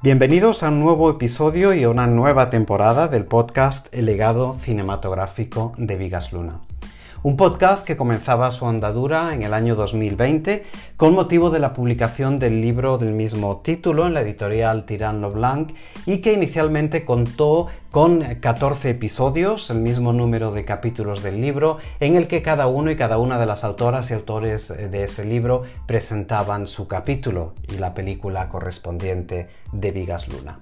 Bienvenidos a un nuevo episodio y a una nueva temporada del podcast El legado cinematográfico de Vigas Luna. Un podcast que comenzaba su andadura en el año 2020 con motivo de la publicación del libro del mismo título en la editorial Tirán Blanc y que inicialmente contó con 14 episodios, el mismo número de capítulos del libro, en el que cada uno y cada una de las autoras y autores de ese libro presentaban su capítulo y la película correspondiente de Vigas Luna.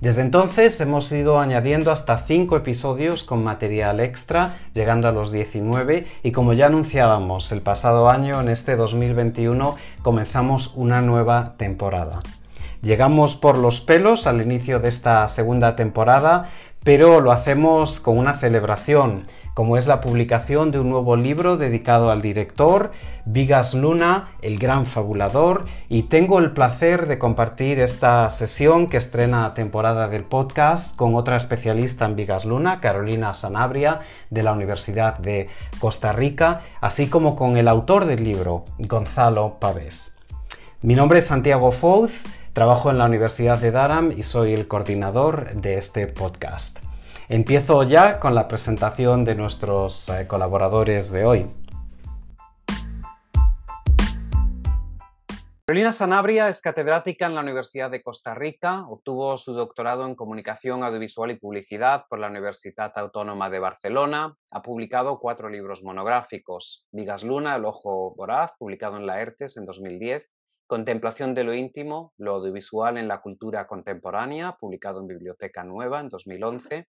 Desde entonces hemos ido añadiendo hasta 5 episodios con material extra, llegando a los 19 y como ya anunciábamos el pasado año, en este 2021 comenzamos una nueva temporada. Llegamos por los pelos al inicio de esta segunda temporada, pero lo hacemos con una celebración como es la publicación de un nuevo libro dedicado al director, Vigas Luna, el gran fabulador, y tengo el placer de compartir esta sesión que estrena temporada del podcast con otra especialista en Vigas Luna, Carolina Sanabria, de la Universidad de Costa Rica, así como con el autor del libro, Gonzalo Pavés. Mi nombre es Santiago Fouz, trabajo en la Universidad de Durham y soy el coordinador de este podcast. Empiezo ya con la presentación de nuestros eh, colaboradores de hoy. Carolina Sanabria es catedrática en la Universidad de Costa Rica, obtuvo su doctorado en Comunicación Audiovisual y Publicidad por la Universidad Autónoma de Barcelona, ha publicado cuatro libros monográficos, Vigas Luna, El Ojo Voraz, publicado en la ERTES en 2010, Contemplación de lo íntimo, lo audiovisual en la cultura contemporánea, publicado en Biblioteca Nueva en 2011.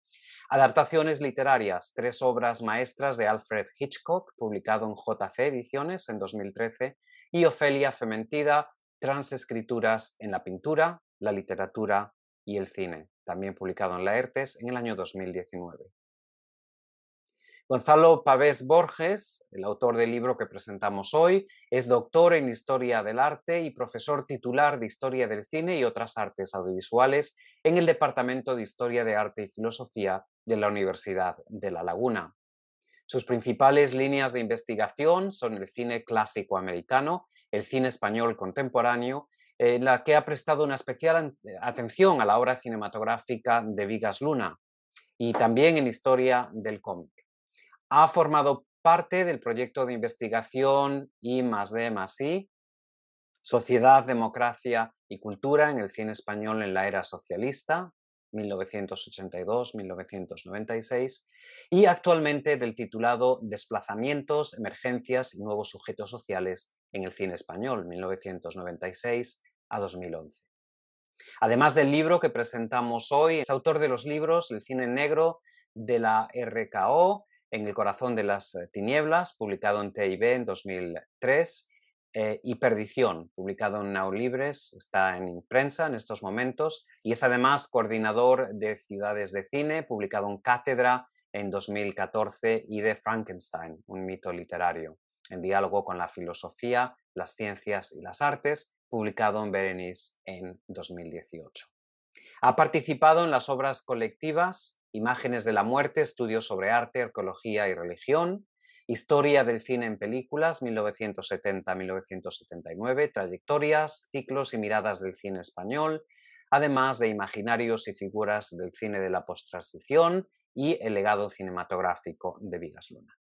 Adaptaciones literarias, tres obras maestras de Alfred Hitchcock, publicado en JC Ediciones en 2013. Y Ofelia Fementida, Transescrituras en la pintura, la literatura y el cine, también publicado en la ERTES en el año 2019. Gonzalo Pavés Borges, el autor del libro que presentamos hoy, es doctor en Historia del Arte y profesor titular de Historia del Cine y otras artes audiovisuales en el Departamento de Historia de Arte y Filosofía de la Universidad de La Laguna. Sus principales líneas de investigación son el cine clásico americano, el cine español contemporáneo, en la que ha prestado una especial atención a la obra cinematográfica de Vigas Luna y también en historia del cómic ha formado parte del proyecto de investigación I más D más I, Sociedad, Democracia y Cultura en el cine español en la era socialista, 1982-1996, y actualmente del titulado Desplazamientos, Emergencias y Nuevos Sujetos Sociales en el cine español, 1996 a 2011. Además del libro que presentamos hoy, es autor de los libros El cine negro de la RKO, en el corazón de las eh, tinieblas, publicado en TIB en 2003, eh, y Perdición, publicado en Now Libres, está en prensa en estos momentos, y es además coordinador de Ciudades de Cine, publicado en Cátedra en 2014, y de Frankenstein, un mito literario, en diálogo con la filosofía, las ciencias y las artes, publicado en Berenice en 2018. Ha participado en las obras colectivas Imágenes de la muerte, estudios sobre arte, arqueología y religión, Historia del cine en películas, 1970-1979, trayectorias, ciclos y miradas del cine español, además de imaginarios y figuras del cine de la posttransición y el legado cinematográfico de Vigas Luna.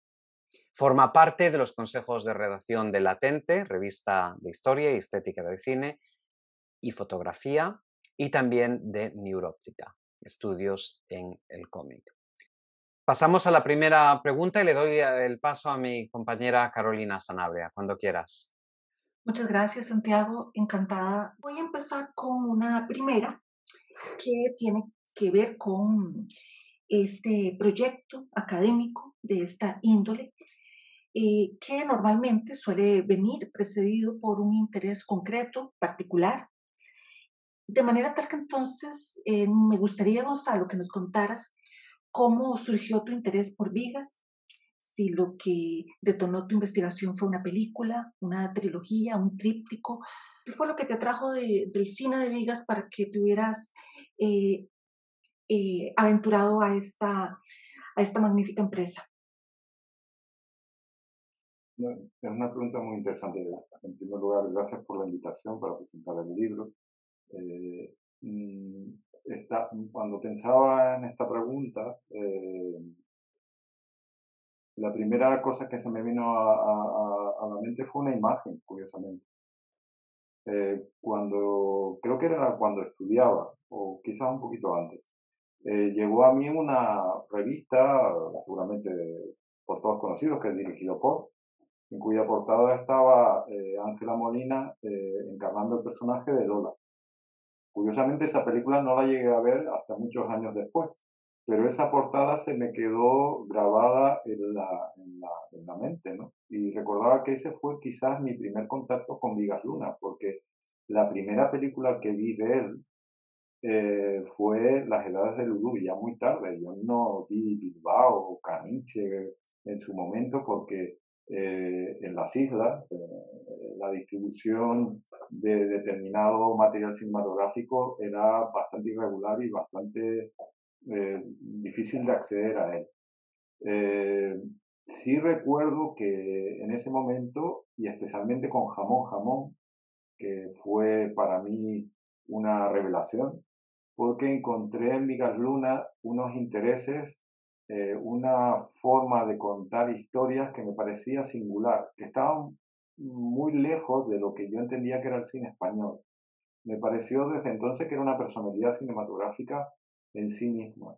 Forma parte de los consejos de redacción de Latente, revista de historia y estética del cine y fotografía, y también de Neuróptica estudios en el cómic. Pasamos a la primera pregunta y le doy el paso a mi compañera Carolina Sanabria, cuando quieras. Muchas gracias, Santiago. Encantada. Voy a empezar con una primera que tiene que ver con este proyecto académico de esta índole, eh, que normalmente suele venir precedido por un interés concreto, particular, de manera tal que entonces eh, me gustaría, Gonzalo, que nos contaras cómo surgió tu interés por Vigas, si lo que detonó tu investigación fue una película, una trilogía, un tríptico, qué fue lo que te atrajo del cine de Vigas para que te hubieras eh, eh, aventurado a esta, a esta magnífica empresa. Es una pregunta muy interesante. En primer lugar, gracias por la invitación para presentar el libro. Eh, cuando pensaba en esta pregunta, eh, la primera cosa que se me vino a, la mente fue una imagen, curiosamente. Eh, cuando, creo que era cuando estudiaba, o quizás un poquito antes, llegó a mí una revista, seguramente por todos conocidos, que es dirigido por, en cuya portada estaba Ángela Molina encarnando el personaje de Lola. Curiosamente esa película no la llegué a ver hasta muchos años después, pero esa portada se me quedó grabada en la, en la, mente, ¿no? Y recordaba que ese fue quizás mi primer contacto con Vigas Luna, porque la primera película que vi de él eh, fue Las Edades del Urubi, ya muy tarde. Yo no vi Bilbao o Caniche en su momento porque eh, en las islas, eh, la distribución de determinado material cinematográfico era bastante irregular y bastante eh, difícil de acceder a él. sí recuerdo que en ese momento, y especialmente con Jamón Jamón, que fue para mí una revelación, porque encontré en Vigas Luna unos intereses eh, una forma de contar historias que me parecía singular, que estaban muy lejos de lo que yo entendía que era el cine español. Me pareció desde entonces que era una personalidad cinematográfica en sí misma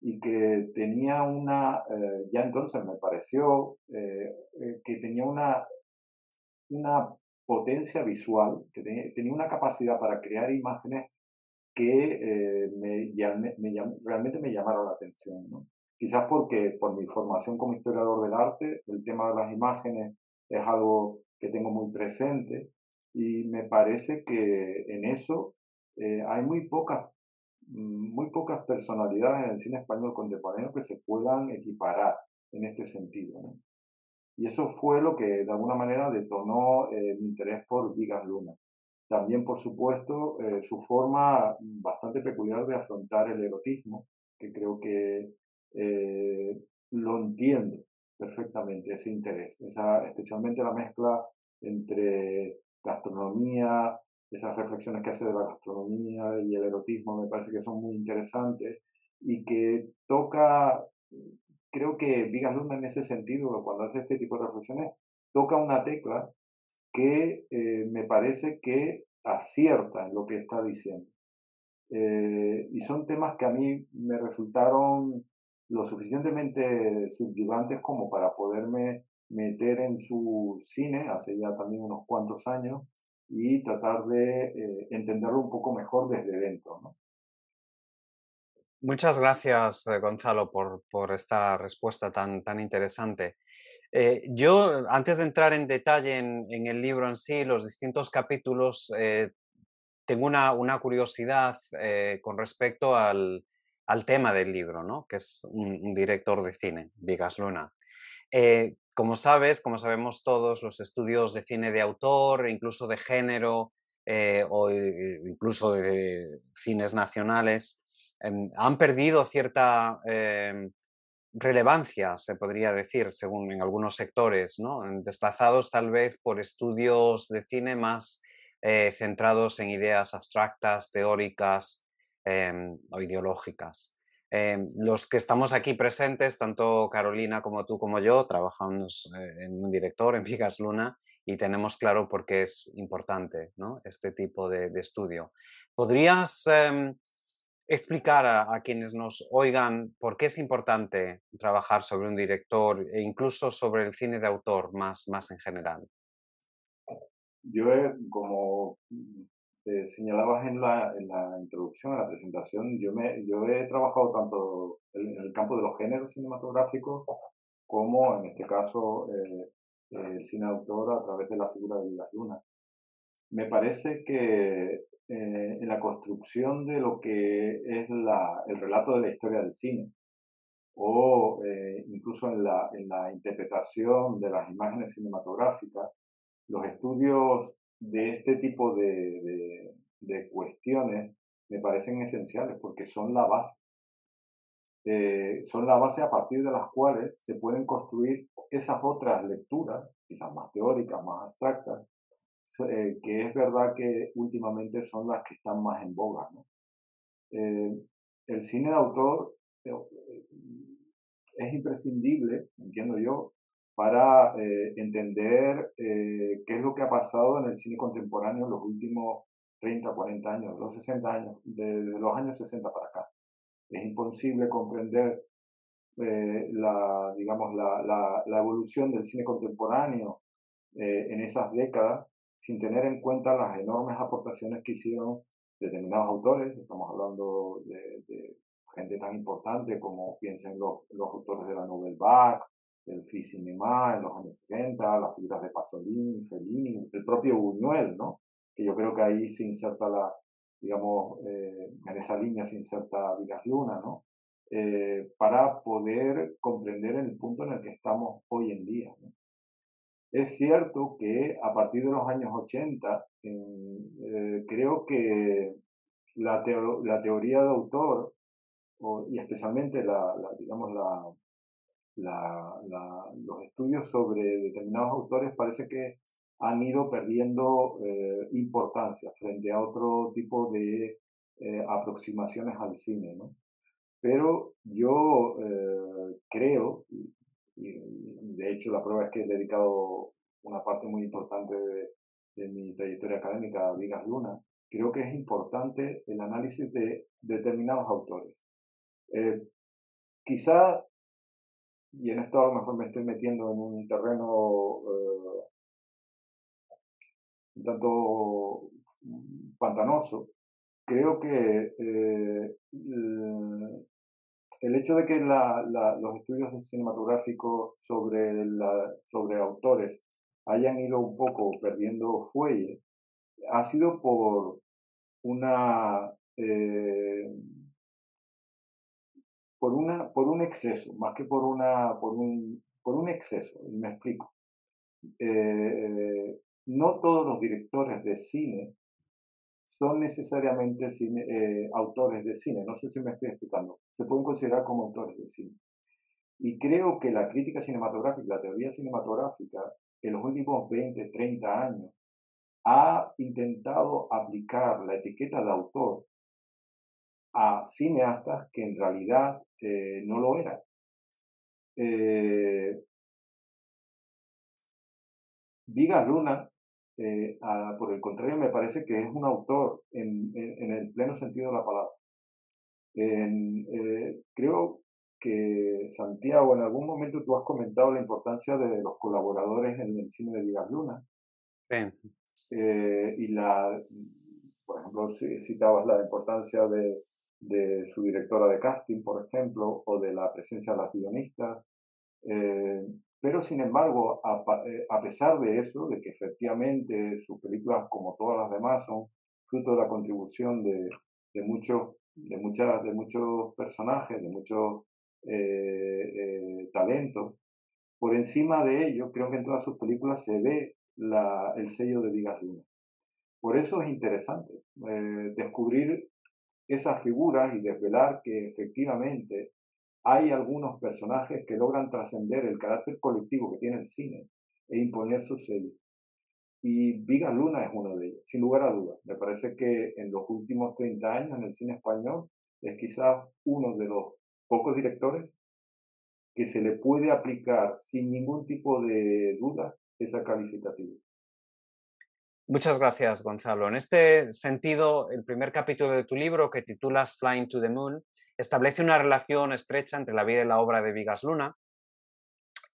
y que tenía una, eh, ya entonces me pareció eh, que tenía una, una potencia visual, que tenía, una capacidad para crear imágenes que me, realmente me llamaron la atención. Quizás porque por mi formación como historiador del arte, el tema de las imágenes es algo que tengo muy presente y me parece que en eso eh, hay muy pocas, muy pocas personalidades en el cine español contemporáneo que se puedan equiparar en este sentido. Y eso fue lo que de alguna manera detonó eh, mi interés por Vigas Luna. También, por supuesto, eh, su forma bastante peculiar de afrontar el erotismo, que creo que eh, lo entiendo perfectamente, ese interés, esa, especialmente la mezcla entre gastronomía, esas reflexiones que hace de la gastronomía y el erotismo me parece que son muy interesantes y que toca, creo que Vigas Luna en ese sentido, cuando hace este tipo de reflexiones, toca una tecla que eh, me parece que acierta en lo que está diciendo. Eh, y son temas que a mí me resultaron lo suficientemente subyugantes como para poderme meter en su cine hace ya también unos cuantos años y tratar de eh, entenderlo un poco mejor desde dentro. Muchas gracias, eh, Gonzalo, por, por, esta respuesta tan, tan interesante. Eh, yo, antes de entrar en detalle en, en, el libro en sí, los distintos capítulos, tengo una, una curiosidad con respecto al, al tema del libro, ¿no? que es un, director de cine, Vigas Luna. Eh, como sabes, como sabemos todos, los estudios de cine de autor, incluso de género eh, o incluso de cines nacionales, em, han perdido cierta em, relevancia, se podría decir, según en algunos sectores, ¿no? desplazados tal vez por estudios de cine más eh, centrados en ideas abstractas, teóricas, Em, o ideológicas. Em, los que estamos aquí presentes, tanto Carolina como tú como yo, trabajamos eh, en un director, en Vigas Luna, y tenemos claro por qué es importante este tipo de, estudio. ¿Podrías em, explicar a, quienes nos oigan por qué es importante trabajar sobre un director e incluso sobre el cine de autor más, más en general? Yo, como señalabas en la, en la introducción, en la presentación, yo, me, yo he trabajado tanto en, el campo de los géneros cinematográficos como en este caso eh, el cine autor a través de la figura de Vigas Luna. Me parece que eh, en la construcción de lo que es la, el relato de la historia del cine, o eh, incluso en la, en la interpretación de las imágenes cinematográficas, los estudios de este tipo de, de, cuestiones me parecen esenciales porque son la base. Eh, son la base a partir de las cuales se pueden construir esas otras lecturas, quizás más teóricas, más abstractas, eh, que es verdad que últimamente son las que están más en boga. el cine de autor es imprescindible, entiendo yo, para entender qué es lo que ha pasado en el cine contemporáneo en los últimos 30, 40 años, los 60 años, desde los años 60 para acá. Es imposible comprender eh, la, digamos, la, la, la, evolución del cine contemporáneo eh, en esas décadas sin tener en cuenta las enormes aportaciones que hicieron determinados autores. Estamos hablando de, de gente tan importante como piensen los, los autores de la Nouvelle Vague, del Free Cinema en los años 60, las figuras de Pasolini, Fellini, el propio Buñuel, ¿no? que yo creo que ahí se inserta la, digamos, eh, en esa línea se inserta Vigas Luna, ¿no? Eh, para poder comprender el punto en el que estamos hoy en día. Es cierto que a partir de los años 80, eh, creo que la, la, teoría de autor, y especialmente la, digamos, la, los estudios sobre determinados autores, parece que han ido perdiendo eh, importancia frente a otro tipo de eh, aproximaciones al cine. ¿no? Pero yo eh, creo, y, de hecho la prueba es que he dedicado una parte muy importante de, mi trayectoria académica a Vigas Luna, creo que es importante el análisis de determinados autores. quizá, y en esto a lo mejor me estoy metiendo en un terreno un tanto pantanoso, creo que eh, el hecho de que los estudios cinematográficos sobre, sobre autores hayan ido un poco perdiendo fuelle ha sido por una eh, por una por un exceso más que por una por un por un exceso y me explico eh, no todos los directores de cine son necesariamente eh, autores de cine. No sé si me estoy explicando. Se pueden considerar como autores de cine. Y creo que la crítica cinematográfica, la teoría cinematográfica, en los últimos 20, 30 años, ha intentado aplicar la etiqueta de autor a cineastas que en realidad eh, no lo eran. Eh, Viga Luna eh, por el contrario, me parece que es un autor en, el pleno sentido de la palabra. Eh, creo que Santiago, en algún momento tú has comentado la importancia de los colaboradores en el cine de Vigas Luna. Eh, y la, por ejemplo, citabas la importancia de, de, su directora de casting, por ejemplo, o de la presencia de las guionistas. Pero sin embargo, eh, a, pesar de eso, de que efectivamente sus películas, como todas las demás, son fruto de la contribución de, de muchos, de, muchas, de muchos personajes, de muchos eh, eh, talentos, por encima de ello, creo que en todas sus películas se ve la, el sello de Vigas Luna. Por eso es interesante descubrir esas figuras y desvelar que efectivamente hay algunos personajes que logran trascender el carácter colectivo que tiene el cine e imponer su sello. Y Viga Luna es uno de ellos, sin lugar a dudas. Me parece que en los últimos 30 años en el cine español es quizás uno de los pocos directores que se le puede aplicar sin ningún tipo de duda esa calificativa. Muchas gracias, Gonzalo. En este sentido, el primer capítulo de tu libro, que titulas Flying to the Moon, establece una relación estrecha entre la vida y la obra de Vigas Luna.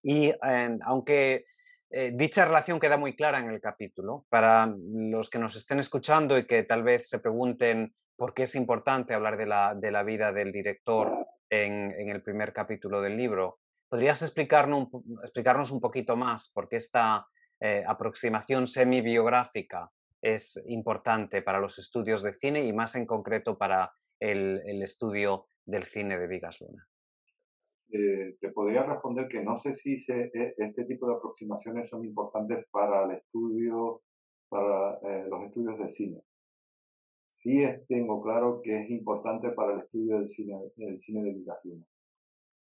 Y em, aunque eh, dicha relación queda muy clara en el capítulo, para los que nos estén escuchando y que tal vez se pregunten por qué es importante hablar de la, de la vida del director en, en, el primer capítulo del libro, ¿podrías explicarnos, explicarnos un poquito más por qué esta eh, aproximación semi-biográfica es importante para los estudios de cine y más en concreto para el, estudio del cine de Vigas Luna. Eh, te podría responder que no sé si e, este tipo de aproximaciones son importantes para el estudio, para eh, los estudios de cine. Sí tengo claro que es importante para el estudio del cine, del cine de Vigas Luna.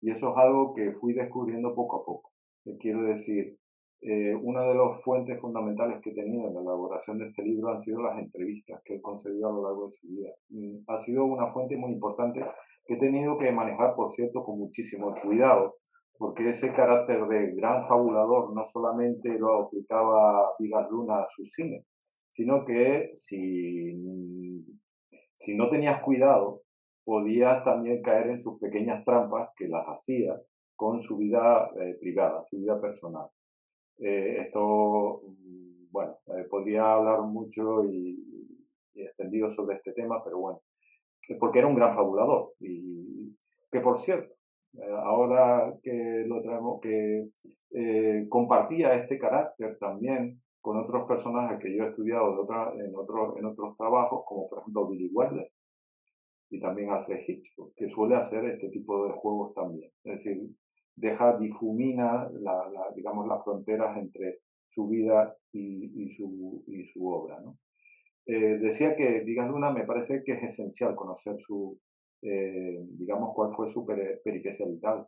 Y eso es algo que fui descubriendo poco a poco. Quiero decir, eh, una de las fuentes fundamentales que he tenido en la elaboración de este libro han sido las entrevistas que he concedido a lo largo de su vida. Mm, ha sido una fuente muy importante que he tenido que manejar, por cierto, con muchísimo cuidado, porque ese carácter de gran fabulador no solamente lo aplicaba Vigas Luna a su cine, sino que si, si no tenías cuidado, podías también caer en sus pequeñas trampas que las hacía con su vida eh, privada, su vida personal. Eh, esto, mm, bueno, eh, podría hablar mucho y, extendido sobre este tema, pero bueno, porque era un gran fabulador y que por cierto, ahora que lo traemos, que compartía este carácter también con otros personajes que yo he estudiado de otra, en, otros en otros trabajos, como por ejemplo Billy Wilder y también Alfred Hitchcock, que suele hacer este tipo de juegos también. Es decir, deja, difumina, la, digamos, las fronteras entre su vida y, su, y su obra. ¿no? Eh, decía que Digas Luna me parece que es esencial conocer su, eh, digamos, cuál fue su peripecia vital.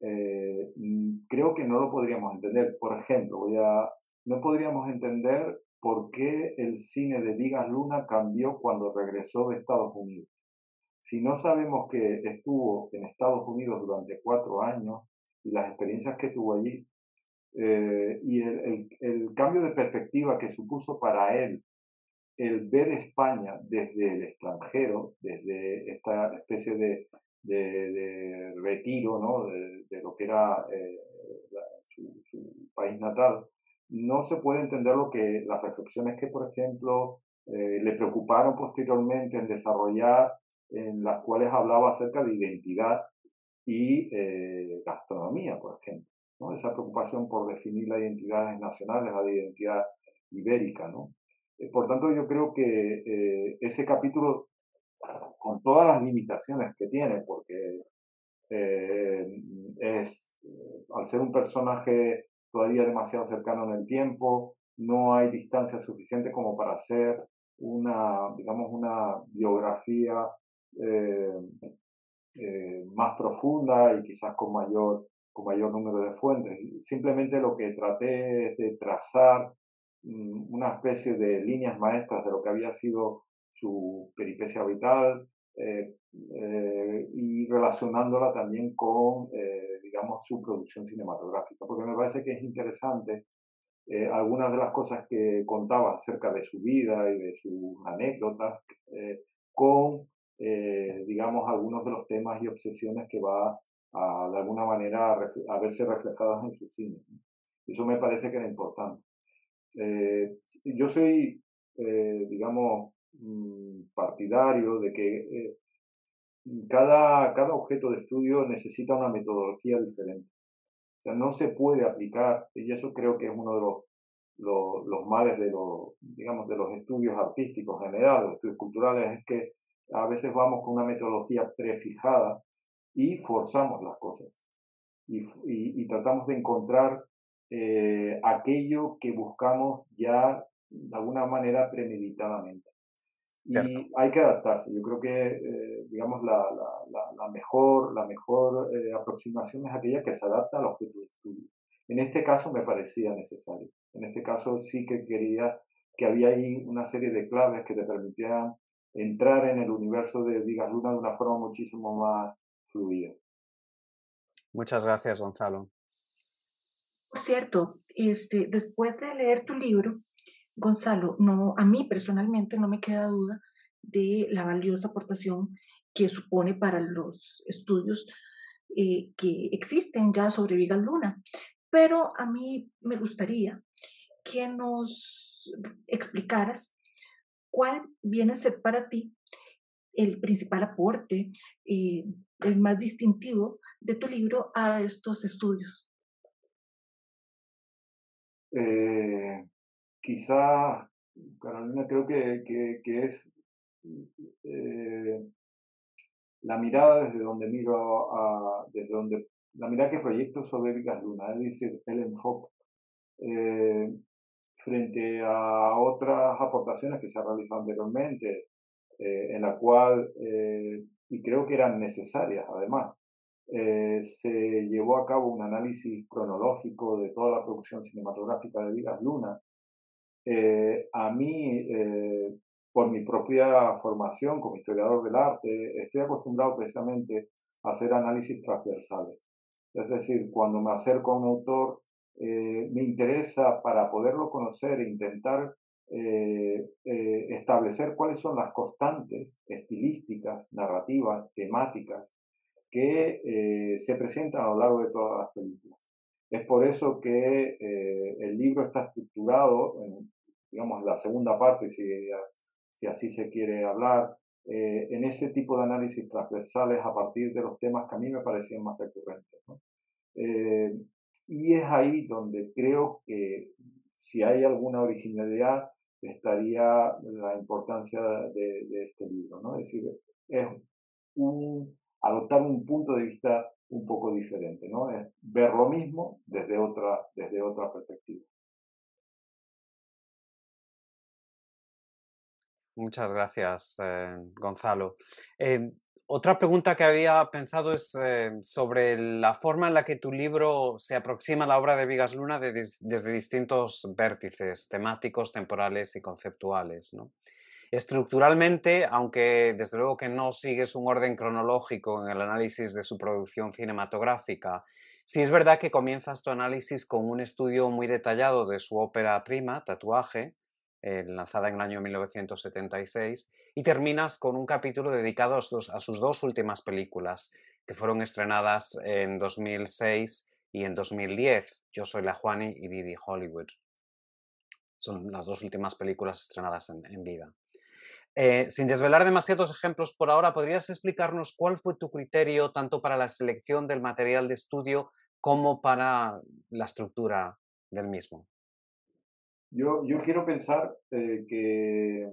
Eh, mm, creo que no lo podríamos entender. Por ejemplo, voy a, no podríamos entender por qué el cine de Digas Luna cambió cuando regresó de Estados Unidos. Si no sabemos que estuvo en Estados Unidos durante cuatro años, y las experiencias que tuvo allí eh, y el, el, cambio de perspectiva que supuso para él el ver España desde el extranjero, desde esta especie de, de, retiro ¿no? de, lo que era eh, su, país natal, no se puede entender lo que las reflexiones que, por ejemplo, eh, le preocuparon posteriormente en desarrollar, en las cuales hablaba acerca de identidad y eh, gastronomía, por ejemplo. ¿no? Esa preocupación por definir las identidades nacionales, la identidad ibérica. ¿no? Eh, por tanto, yo creo que eh, ese capítulo, con todas las limitaciones que tiene, porque es, al ser un personaje todavía demasiado cercano en el tiempo, no hay distancia suficiente como para hacer una, digamos, una biografía eh, más profunda y quizás con mayor, con mayor número de fuentes. Simplemente lo que traté es de trazar mm, una especie de líneas maestras de lo que había sido su peripecia vital eh, eh, y relacionándola también con, digamos, su producción cinematográfica, porque me parece que es interesante algunas de las cosas que contaba acerca de su vida y de sus anécdotas con eh, digamos, algunos de los temas y obsesiones que va a, de alguna manera a, verse reflejadas en su cine. Eso me parece que era importante. Eh, yo soy, eh, digamos, mm, partidario de que cada, cada objeto de estudio necesita una metodología diferente. O sea, no se puede aplicar, y eso creo que es uno de los, los, los males de los, digamos, de los estudios artísticos generales, los estudios culturales, es que a veces vamos con una metodología prefijada y forzamos las cosas y, tratamos de encontrar eh, aquello que buscamos ya de alguna manera premeditadamente. Y hay que adaptarse. Yo creo que, eh, digamos, la, la, mejor, la mejor eh, aproximación es aquella que se adapta al objeto de estudio. En este caso me parecía necesario. En este caso sí que quería que había ahí una serie de claves que te permitieran entrar en el universo de Digas Luna de una forma muchísimo más fluida. Muchas gracias, Gonzalo. Por cierto, este, después de leer tu libro, Gonzalo, no, a mí personalmente no me queda duda de la valiosa aportación que supone para los estudios eh, que existen ya sobre Vigas Luna. Pero a mí me gustaría que nos explicaras ¿Cuál viene a ser para ti el principal aporte, eh, el más distintivo de tu libro a estos estudios? Eh, quizá, Carolina, creo que, que, es eh, la mirada desde donde miro, a, desde donde, la mirada que proyecto sobre Vigas Luna, es decir, el enfoque. Eh, frente a otras aportaciones que se han realizado anteriormente, eh, en la cual, eh, y creo que eran necesarias además, eh, se llevó a cabo un análisis cronológico de toda la producción cinematográfica de Vigas Luna. Eh, a mí, por mi propia formación como historiador del arte, estoy acostumbrado precisamente a hacer análisis transversales. Es decir, cuando me acerco a un autor, me interesa para poderlo conocer e intentar eh, eh, establecer cuáles son las constantes estilísticas, narrativas, temáticas que eh, se presentan a lo largo de todas las películas. Es por eso que el libro está estructurado, en, digamos, la segunda parte, si así se quiere hablar, en ese tipo de análisis transversales a partir de los temas que a mí me parecían más recurrentes. Y es ahí donde creo que si hay alguna originalidad, estaría la importancia de, este libro, ¿no? Es decir, es un, adoptar un punto de vista un poco diferente, ¿no? Es ver lo mismo desde otra, desde otra perspectiva. Muchas gracias, eh, Gonzalo. Eh, otra pregunta que había pensado es eh, sobre la forma en la que tu libro se aproxima a la obra de Vigas Luna desde distintos vértices temáticos, temporales y conceptuales. Estructuralmente, aunque desde luego que no sigues un orden cronológico en el análisis de su producción cinematográfica, sí es verdad que comienzas tu análisis con un estudio muy detallado de su ópera prima, Tatuaje, eh, lanzada en el año 1976, y terminas con un capítulo dedicado a sus, dos últimas películas, que fueron estrenadas en 2006 y en 2010, Yo soy la Juani y Didi Hollywood. Son las dos últimas películas estrenadas en, vida. Eh, sin desvelar demasiados ejemplos por ahora, ¿podrías explicarnos cuál fue tu criterio tanto para la selección del material de estudio como para la estructura del mismo? Yo, yo quiero pensar eh, que,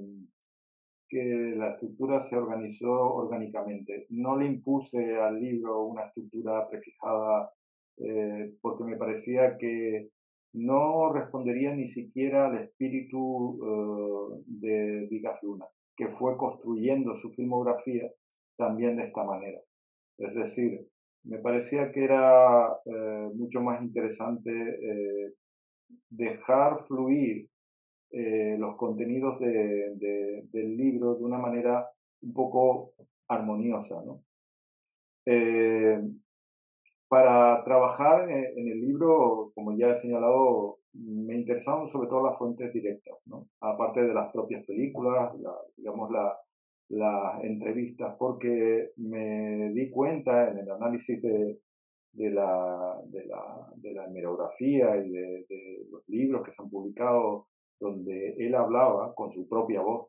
que la estructura se organizó orgánicamente. No le impuse al libro una estructura prefijada eh, porque me parecía que no respondería ni siquiera al espíritu eh, de Vigas Luna, que fue construyendo su filmografía también de esta manera. Es decir, me parecía que era mucho más interesante dejar fluir eh, los contenidos del libro de una manera un poco armoniosa. Eh, para trabajar en, el libro, como ya he señalado, me interesaban sobre todo las fuentes directas, aparte de las propias películas, digamos las entrevistas, porque me di cuenta en el análisis de, de la, de la, de la hemerografía y de, los libros que se han publicado donde él hablaba con su propia voz,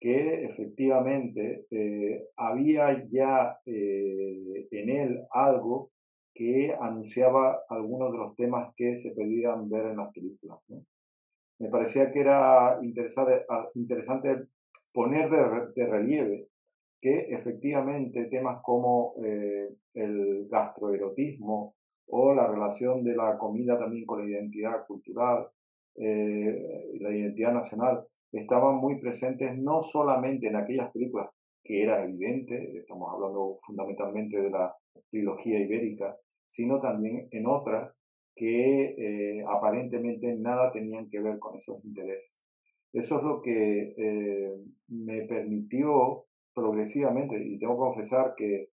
que efectivamente eh, había ya eh, en él algo que anunciaba algunos de los temas que se pedían ver en las películas. Me parecía que era interesante, interesante poner de relieve que efectivamente temas como eh, el gastroerotismo o la relación de la comida también con la identidad cultural, eh, la identidad nacional, estaban muy presentes no solamente en aquellas películas que era evidente, estamos hablando fundamentalmente de la trilogía ibérica, sino también en otras que eh, aparentemente nada tenían que ver con esos intereses. Eso es lo que me permitió progresivamente, y tengo que confesar que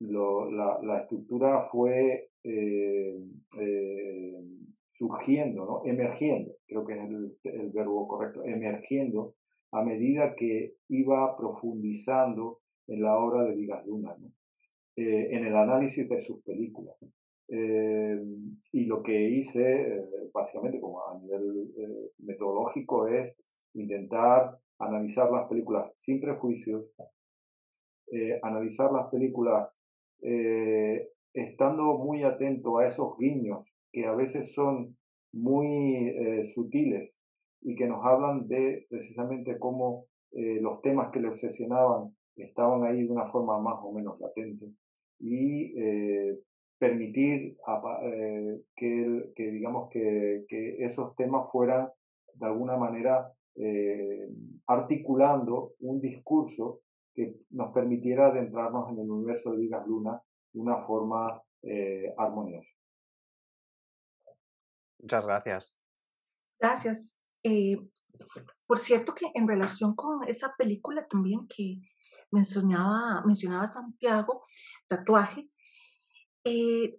la, estructura fue eh, eh, surgiendo, ¿no? emergiendo, creo que es el, verbo correcto, emergiendo a medida que iba profundizando en la obra de Vigas Luna, eh, en el análisis de sus películas. y lo que hice, básicamente como a nivel metodológico, es intentar analizar las películas sin prejuicios, eh, analizar las películas eh, estando muy atento a esos guiños que a veces son muy eh, sutiles y que nos hablan de precisamente cómo los temas que le obsesionaban estaban ahí de una forma más o menos latente y permitir que, que, digamos que, que esos temas fueran de alguna manera eh, articulando un discurso que nos permitiera adentrarnos en el universo de Vigas Luna de una forma eh, armoniosa. Muchas gracias. Gracias. Eh, por cierto que en relación con esa película también que mencionaba, mencionaba Santiago, tatuaje, eh,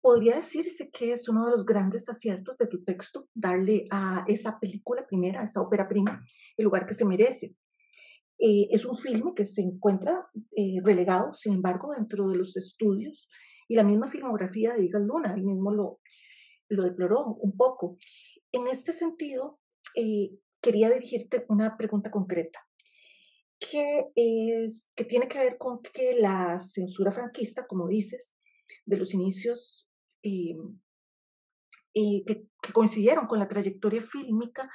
podría decirse que es uno de los grandes aciertos de tu texto, darle a esa película primera, a esa ópera prima, el lugar que se merece. Eh, es un filme que se encuentra eh, relegado, sin embargo, dentro de los estudios y la misma filmografía de Vigas Luna, él mismo lo, lo deploró un poco. En este sentido, quería dirigirte una pregunta concreta que, es, que tiene que ver con que la censura franquista, como dices, de los inicios eh, eh, que, coincidieron con la trayectoria fílmica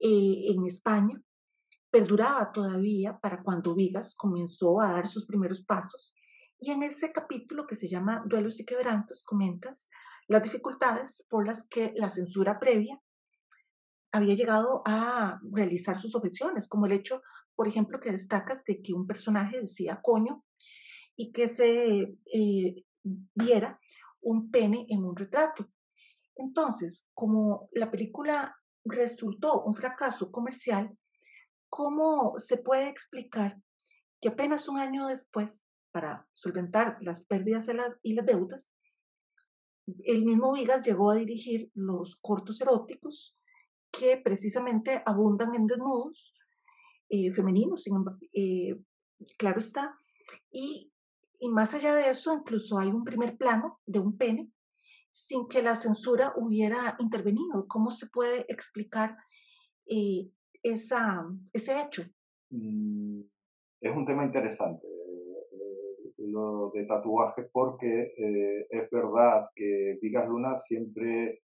eh, en España, perduraba todavía para cuando Vigas comenzó a dar sus primeros pasos. Y en ese capítulo que se llama Duelos y Quebrantos, comentas las dificultades por las que la censura previa había llegado a realizar sus objeciones, como el hecho por ejemplo, que destacas de que un personaje decía coño y que se eh, viera un pene en un retrato. Entonces, como la película resultó un fracaso comercial, ¿cómo se puede explicar que apenas un año después, para solventar las pérdidas y las deudas, el mismo Vigas llegó a dirigir los cortos eróticos que precisamente abundan en desnudos eh, femeninos, eh, claro está. Y, y, más allá de eso, incluso hay un primer plano de un pene sin que la censura hubiera intervenido. ¿Cómo se puede explicar eh, esa, ese hecho? Mm, es un tema interesante lo de tatuaje porque es verdad que Vigas Luna siempre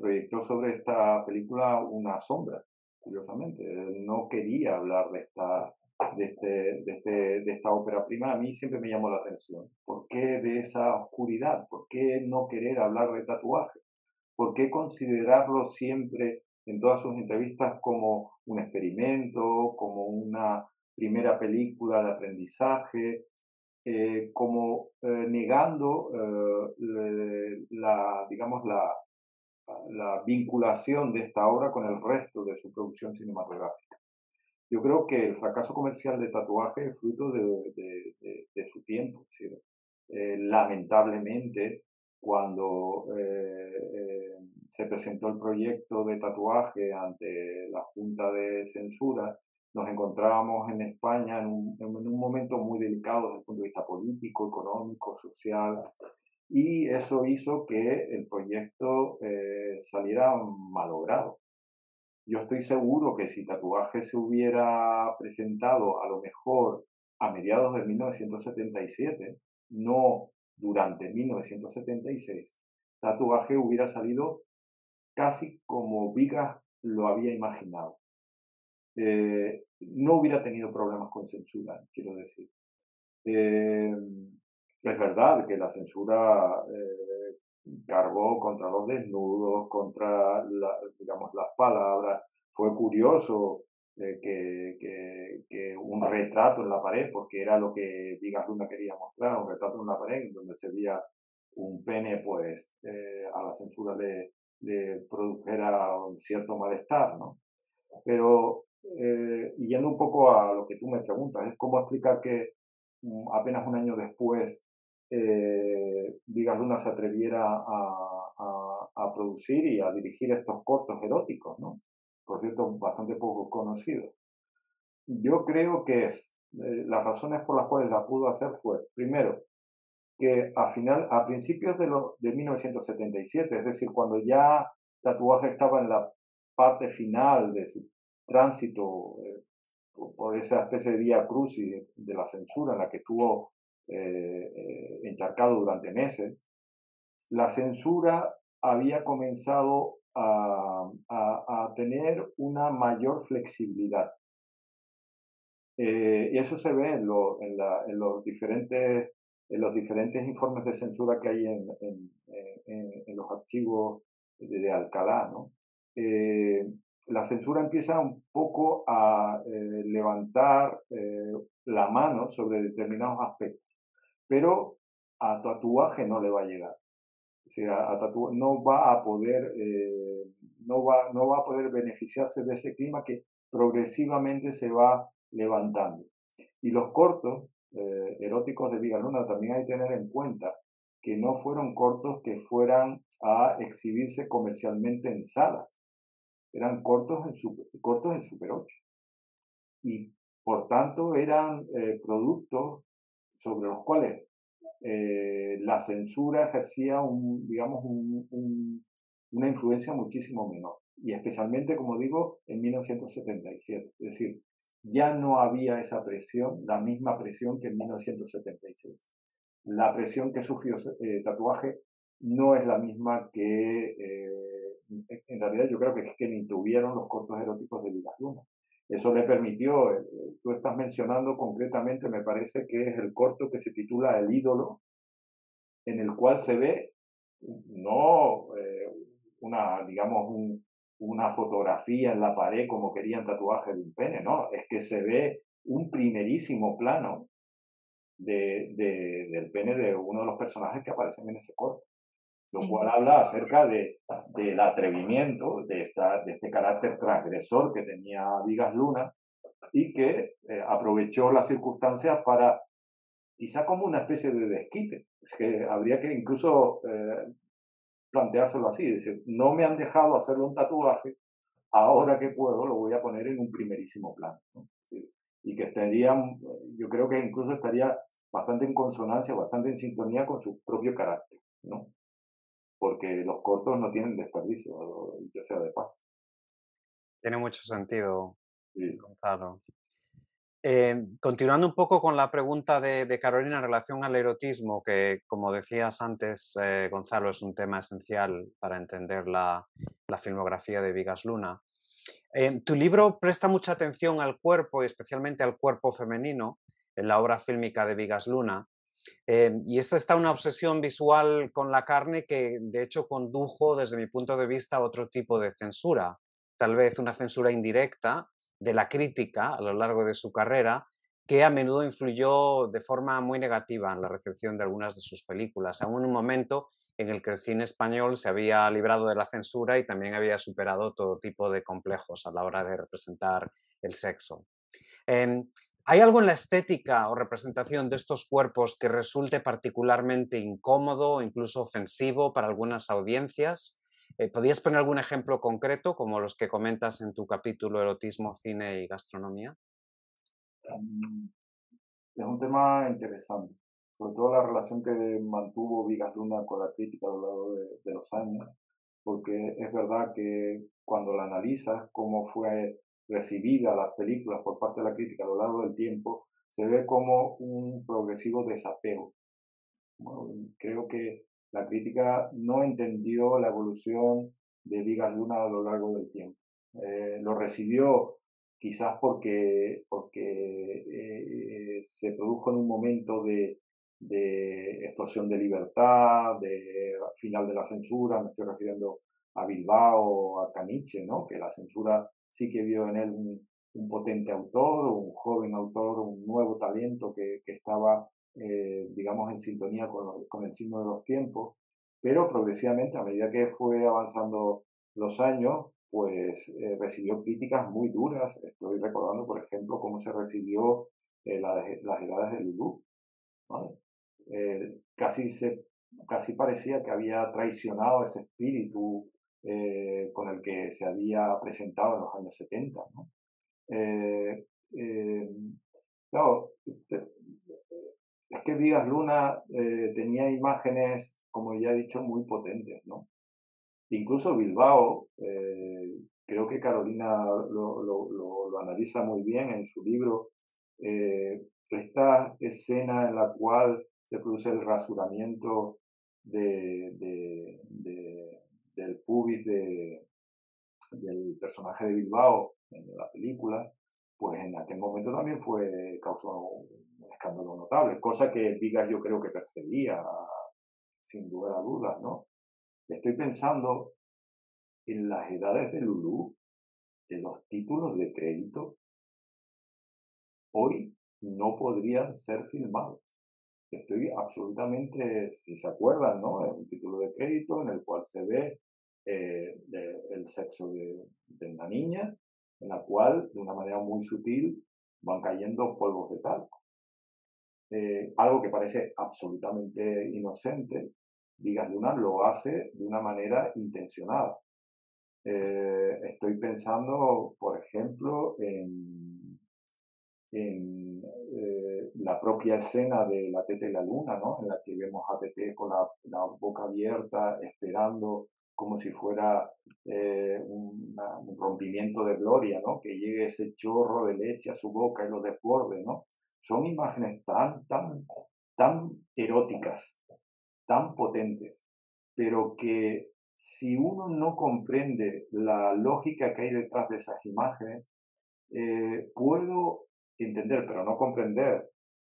proyectó sobre esta película una sombra curiosamente. no quería hablar de esta, de, este, de, este, de esta ópera prima. A mí siempre me llamó la atención. ¿Por qué de esa oscuridad? ¿Por qué no querer hablar de tatuaje? ¿Por qué considerarlo siempre en todas sus entrevistas como un experimento, como una primera película de aprendizaje, eh, como eh, negando eh, la, digamos, la, la vinculación de esta obra con el resto de su producción cinematográfica. Yo creo que el fracaso comercial de Tatuaje es fruto de, su tiempo. Eh, lamentablemente, cuando eh, eh, se presentó el proyecto de tatuaje ante la Junta de Censura, nos encontrábamos en España en un, en un momento muy delicado desde el punto de vista político, económico, social, y eso hizo que el proyecto eh, saliera malogrado. Yo estoy seguro que si Tatuaje se hubiera presentado a lo mejor a mediados de 1977, no durante 1976, Tatuaje hubiera salido casi como Vigas lo había imaginado. Eh, no hubiera tenido problemas con censura, quiero decir. Eh, es verdad que la censura eh, cargó contra los desnudos, contra digamos, las palabras. Fue curioso eh, que, un retrato en la pared, porque era lo que Vigas Luna quería mostrar, un retrato en la pared donde se veía un pene, pues eh, a la censura le, le, produjera un cierto malestar, ¿no? Pero, yendo un poco a lo que tú me preguntas, es cómo explicar que mm, apenas un año después eh, Vigas Luna se atreviera a, a, a, producir y a dirigir estos cortos eróticos, ¿no? Por cierto, bastante poco conocidos. Yo creo que es, eh, las razones por las cuales la pudo hacer fue, primero, que a, final, a principios de, lo, de 1977, es decir, cuando ya Tatuaje estaba en la parte final de su tránsito eh, por esa especie de vía crucis de la censura en la que estuvo eh, eh, encharcado durante meses, la censura había comenzado a, a, tener una mayor flexibilidad. Eh, y eso se ve en, los diferentes, en los diferentes informes de censura que hay en, en los archivos de, Alcalá. ¿no? la censura empieza un poco a levantar la mano sobre determinados aspectos pero a tatuaje no le va a llegar. No va a poder, eh, no, va, no va a poder beneficiarse de ese clima que progresivamente se va levantando. Y los cortos eh, eróticos de Vigaluna también hay que tener en cuenta que no fueron cortos que fueran a exhibirse comercialmente en salas. Eran cortos en, super, cortos en Super 8. Y por tanto eran eh, productos sobre los cuales eh, la censura ejercía un, digamos, una influencia muchísimo menor. Y especialmente, como digo, en 1977. Es decir, ya no había esa presión, la misma presión que en 1976. La presión que sufrió eh, tatuaje no es la misma que, eh, en realidad yo creo que es que ni tuvieron los cortos eróticos de Vigas Luna. Eso le permitió, eh, tú estás mencionando concretamente, me parece que es el corto que se titula El ídolo, en el cual se ve no una, digamos, un, una fotografía en la pared como querían tatuaje de un pene, no, es que se ve un primerísimo plano de, del pene de uno de los personajes que aparecen en ese corto, lo cual habla acerca de, del atrevimiento, de, esta, de este carácter transgresor que tenía Vigas Luna y que eh, aprovechó las circunstancias para, quizá como una especie de desquite, que habría que incluso eh, planteárselo así, decir, no me han dejado hacerle un tatuaje, ahora que puedo lo voy a poner en un primerísimo plano. y que estaría, yo creo que incluso estaría bastante en consonancia, bastante en sintonía con su propio carácter, ¿no? Porque los cortos no tienen desperdicio, ya sea de paso. Tiene mucho sentido, Gonzalo. Eh, continuando un poco con la pregunta de, Carolina en relación al erotismo, que como decías antes, eh, Gonzalo, es un tema esencial para entender la, filmografía de Vigas Luna. Eh, tu libro presta mucha atención al cuerpo y especialmente al cuerpo femenino en la obra fílmica de Vigas Luna. Y esta está una obsesión visual con la carne que de hecho condujo desde mi punto de vista a otro tipo de censura, tal vez una censura indirecta, de la crítica a lo largo de su carrera, que a menudo influyó de forma muy negativa en la recepción de algunas de sus películas, aún en un momento en el que el cine español se había librado de la censura y también había superado todo tipo de complejos a la hora de representar el sexo. Em, ¿Hay algo en la estética o representación de estos cuerpos que resulte particularmente incómodo o incluso ofensivo para algunas audiencias? Eh, ¿Podrías poner algún ejemplo concreto, como los que comentas en tu capítulo Erotismo, Cine y Gastronomía? Mm, es un tema interesante, sobre todo la relación que mantuvo Vigas Luna con la crítica a lo largo de, los años, porque es verdad que cuando la analizas, cómo fue recibida las películas por parte de la crítica a lo largo del tiempo, se ve como un progresivo desapego. creo que la crítica no entendió la evolución de Vigas Luna a lo largo del tiempo. Eh, lo recibió quizás porque, porque eh, se produjo en un momento de, explosión de libertad, de final de la censura, me estoy refiriendo a Bilbao, a Caniche, ¿no? que la censura sí que vio en él un, potente autor, un joven autor, un nuevo talento que, que estaba eh, digamos, en sintonía con, el signo de los tiempos, pero progresivamente, a medida que fue avanzando los años, pues eh, recibió críticas muy duras. Estoy recordando, por ejemplo, cómo se recibió eh, las edades de Lulú. casi, se, casi parecía que había traicionado ese espíritu con el que se había presentado en los años 70. ¿no? claro, es que Vigas Luna eh, tenía imágenes, como ya he dicho, muy potentes, ¿no? Incluso Bilbao, eh, creo que Carolina lo, analiza muy bien en su libro, eh, esta escena en la cual se produce el rasuramiento de, del pubis del personaje de Bilbao en la película, pues en aquel momento también fue causó escándalo notable, cosa que Vigas yo creo que perseguía, sin duda a dudas, ¿no? Estoy pensando en las edades de Lulú, de los títulos de crédito, hoy no podrían ser filmados. Estoy absolutamente, si se acuerdan, ¿no? Es un título de crédito en el cual se ve eh, el sexo de, la niña, en la cual, de una manera muy sutil, van cayendo polvos de talco. Eh, algo que parece absolutamente inocente, Vigas Luna lo hace de una manera intencionada. Eh, estoy pensando, por ejemplo, en, la propia escena de La Tete y la Luna, ¿no? en la que vemos a Tete con la, boca abierta, esperando como si fuera eh, un rompimiento de gloria, ¿no? que llegue ese chorro de leche a su boca y lo desborde. ¿no? Son imágenes tan, tan, tan eróticas, tan potentes, pero que si uno no comprende la lógica que hay detrás de esas imágenes, eh, puedo entender, pero no comprender,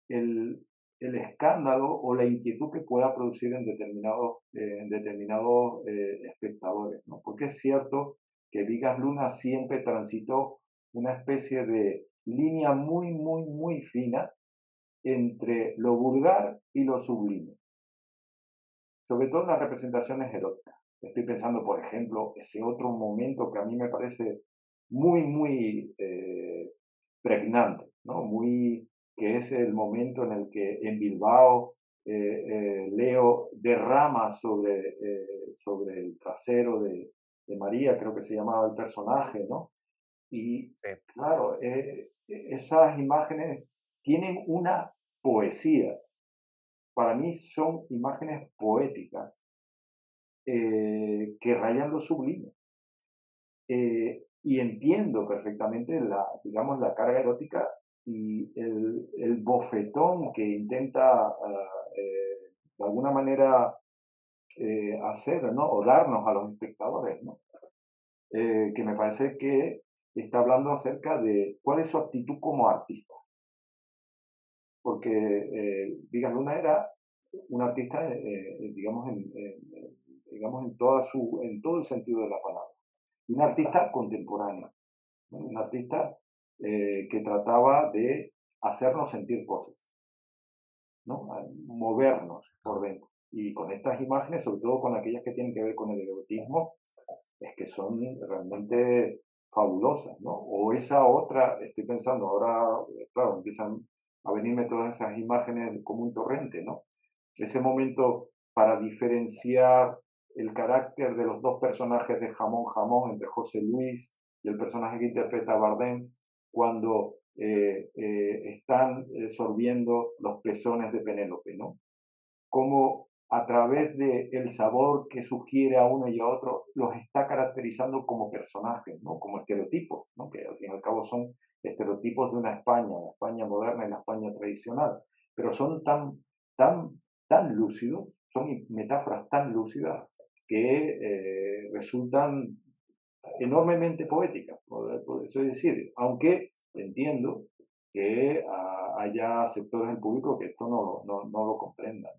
el, escándalo o la inquietud que pueda producir en determinados, eh, en eh, espectadores. ¿no? Porque es cierto que Vigas Luna siempre transitó una especie de línea muy, muy, muy fina entre lo vulgar y lo sublime. Sobre todo en las representaciones eróticas. Estoy pensando, por ejemplo, ese otro momento que a mí me parece muy, muy eh, pregnante, ¿no? Muy, que es el momento en el que en Bilbao eh, eh, Leo derrama sobre, sobre el trasero de, María, creo que se llamaba el personaje, ¿no? Y claro, esas imágenes tienen una poesía. Para mí son imágenes poéticas eh, que rayan lo sublime. Eh, y entiendo perfectamente la, digamos, la carga erótica y el, el bofetón que intenta ah, eh, de alguna manera hacer, ¿no? O darnos a los espectadores, ¿no? que me parece que está hablando acerca de cuál es su actitud como artista. Porque eh, Luna era un artista, digamos, en, digamos, en, toda su, en todo el sentido de la palabra. un artista contemporáneo, un artista eh, que trataba de hacernos sentir cosas, ¿no? movernos por dentro. Y con estas imágenes, sobre todo con aquellas que tienen que ver con el erotismo, es que son realmente fabulosas, ¿no? O esa otra, estoy pensando, ahora, claro, empiezan a venirme todas esas imágenes como un torrente, ¿no? Ese momento para diferenciar el carácter de los dos personajes de Jamón Jamón, entre José Luis y el personaje que interpreta Bardem, cuando eh, eh, están eh, sorbiendo los pezones de Penélope, ¿no? Como a través del el sabor que sugiere a uno y a otro, los está caracterizando como personajes, ¿no? Como estereotipos, ¿no? Que al fin y al cabo son estereotipos de una España, la España moderna y la España tradicional, pero son tan, tan, tan lúcidos, son metáforas tan lúcidas que eh, resultan enormemente poéticas, por, eso decir, aunque entiendo que ah, haya sectores del público que esto no, no, no lo comprendan.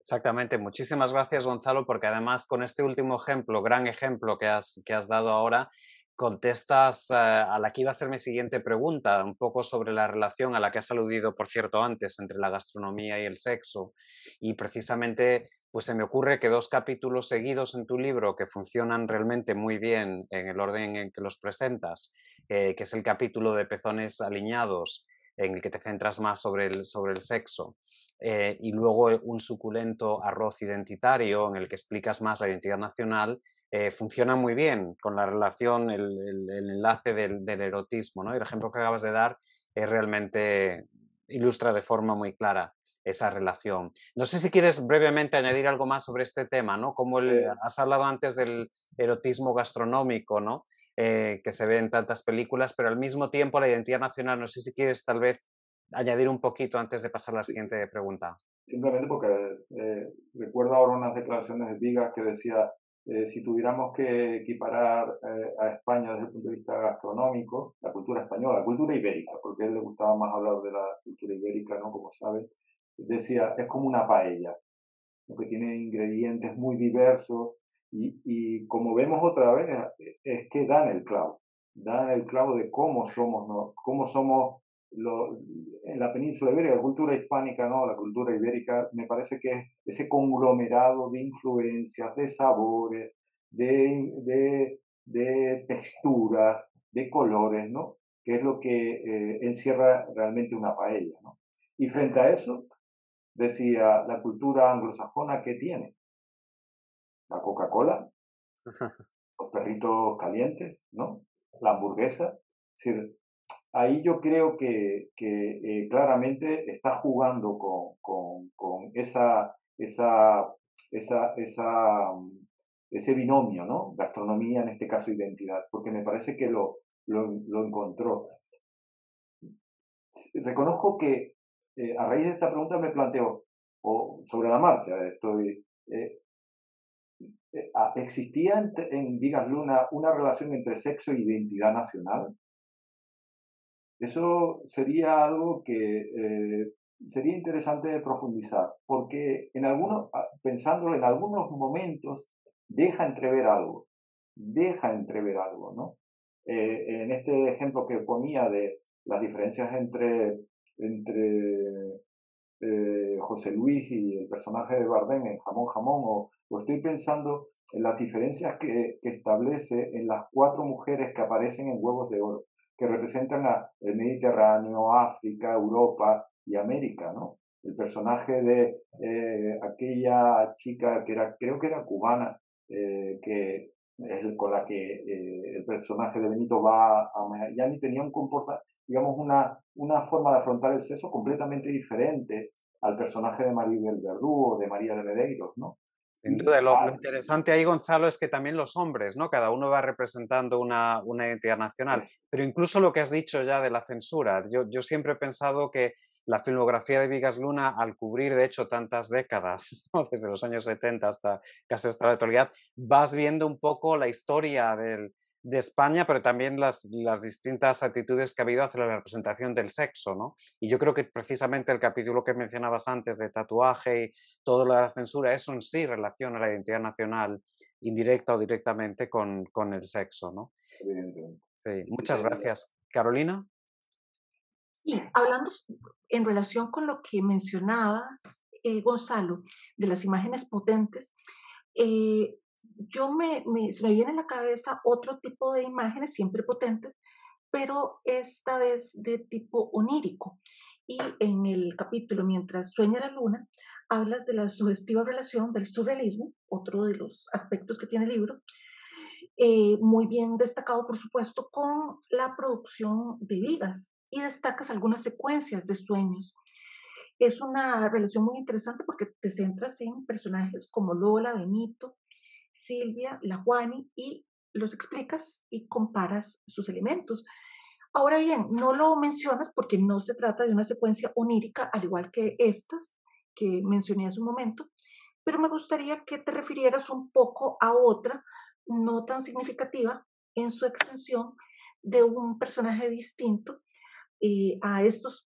Exactamente, muchísimas gracias Gonzalo, porque además con este último ejemplo, gran ejemplo que has, que has dado ahora, contestas eh, a la que iba a ser mi siguiente pregunta, un poco sobre la relación a la que has aludido, por cierto, antes entre la gastronomía y el sexo. Y precisamente, pues se me ocurre que dos capítulos seguidos en tu libro que funcionan realmente muy bien en el orden en que los presentas, eh, que es el capítulo de pezones alineados, en el que te centras más sobre el, sobre el sexo, eh, y luego un suculento arroz identitario en el que explicas más la identidad nacional eh, funciona muy bien con la relación, el, enlace del, erotismo. ¿no? el ejemplo que acabas de dar es realmente ilustra de forma muy clara esa relación. No sé si quieres brevemente añadir algo más sobre este tema, ¿no? Como has hablado antes del erotismo gastronómico, ¿no? Eh, que se ve en tantas películas, pero al mismo tiempo la identidad nacional, no sé si quieres tal vez añadir un poquito antes de pasar a la siguiente pregunta. Simplemente porque eh, recuerdo ahora unas declaraciones de Vigas que decía eh, si tuviéramos que equiparar eh, a España desde el punto de vista gastronómico, la cultura española, la cultura ibérica, porque a él le gustaba más hablar de la cultura ibérica, ¿no? Como sabe, decía, es como una paella, que tiene ingredientes muy diversos y, y, como vemos otra vez, es que dan el clavo, dan el clavo de cómo somos, ¿no? cómo somos en la península ibérica, la cultura hispánica, ¿no? la cultura ibérica, me parece que es ese conglomerado de influencias, de sabores, de, de, texturas, de colores, ¿no? que es lo que eh, encierra realmente una paella. ¿no? Y frente a eso, decía la cultura anglosajona, ¿qué tiene? La Coca-Cola, los perritos calientes, ¿no? La hamburguesa. Es decir, ahí yo creo que, eh, claramente está jugando con, esa, esa, esa, esa, ese binomio, ¿no? Gastronomía, en este caso identidad, porque me parece que lo, lo, encontró. Reconozco que eh, a raíz de esta pregunta me planteo, o sobre la marcha, estoy... Eh, ¿Existía en, en Luna una relación entre sexo e identidad nacional? Eso sería algo que eh, sería interesante profundizar, porque en algunos, ah, pensándolo en algunos momentos, deja entrever algo, deja entrever algo, ¿no? Eh, en este ejemplo que ponía de las diferencias entre, entre eh, José Luis y el personaje de Bardem en Jamón Jamón, o, estoy pensando en las diferencias que, que establece en las cuatro mujeres que aparecen en Huevos de Oro que representan a el Mediterráneo, África, Europa y América, ¿no? El personaje de eh, aquella chica que era, creo que era cubana, eh, que es con la que eh, el personaje de Benito va a Miami, tenía un comportamiento, digamos, una, una forma de afrontar el sexo completamente diferente al personaje de Maribel Verdú o de María de Medeiros, ¿no? Sin duda, lo, interesante ahí, Gonzalo, es que también los hombres, ¿no? Cada uno va representando una, una identidad nacional. Pero incluso lo que has dicho ya de la censura, yo, yo siempre he pensado que la filmografía de Vigas Luna, al cubrir de hecho tantas décadas, desde los años 70 hasta casi hasta la actualidad, vas viendo un poco la historia del, de España, pero también las, las, distintas actitudes que ha habido hacia la representación del sexo, ¿no? Y yo creo que precisamente el capítulo que mencionabas antes de tatuaje y todo lo de la censura, eso en sí relaciona la identidad nacional indirecta o directamente con, con el sexo, ¿no? Sí, muchas gracias. Carolina. Sí, hablando en relación con lo que mencionabas, eh, Gonzalo, de las imágenes potentes, eh, yo me, me, me viene a la cabeza otro tipo de imágenes, siempre potentes, pero esta vez de tipo onírico. Y en el capítulo Mientras sueña la luna, hablas de la sugestiva relación del surrealismo, otro de los aspectos que tiene el libro, eh, muy bien destacado, por supuesto, con la producción de vigas y destacas algunas secuencias de sueños. Es una relación muy interesante porque te centras en personajes como Lola, Benito, Silvia, la Juani y los explicas y comparas sus elementos. Ahora bien, no lo mencionas porque no se trata de una secuencia onírica, al igual que estas que mencioné hace un momento, pero me gustaría que te refirieras un poco a otra, no tan significativa en su extensión, de un personaje distinto eh, a estos,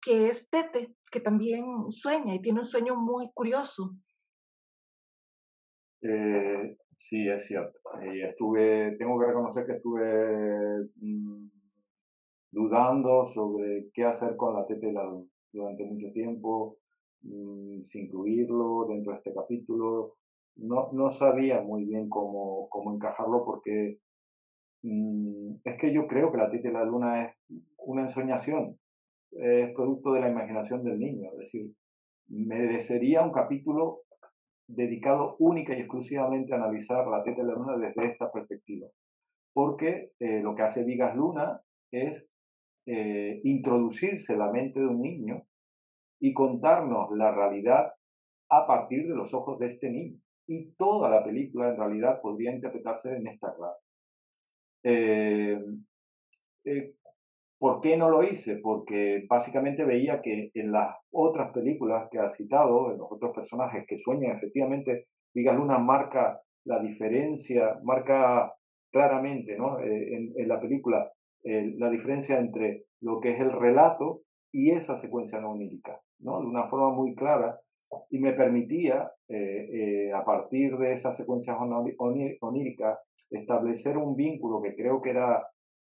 que es Tete, que también sueña y tiene un sueño muy curioso. Eh, sí, es cierto. Estuve, tengo que reconocer que estuve mm, dudando sobre qué hacer con la tete durante mucho tiempo, mm, sin incluirlo dentro de este capítulo. No, no sabía muy bien cómo, cómo encajarlo porque mm, es que yo creo que la tete de la luna es una ensoñación, es producto de la imaginación del niño. Es decir, merecería un capítulo dedicado única y exclusivamente a analizar la teta de la luna desde esta perspectiva. Porque eh, lo que hace Vigas Luna es eh, introducirse la mente de un niño y contarnos la realidad a partir de los ojos de este niño. Y toda la película en realidad podría interpretarse en esta clave. Eh, ¿Por qué no lo hice? Porque básicamente veía que en las otras películas que ha citado, en los otros personajes que sueñan, efectivamente, Vigas Luna marca la diferencia, marca claramente ¿no? Eh, en, la película eh, la diferencia entre lo que es el relato y esa secuencia no onírica, ¿no? de una forma muy clara, y me permitía, eh, a partir de esas secuencias oníricas, establecer un vínculo que creo que era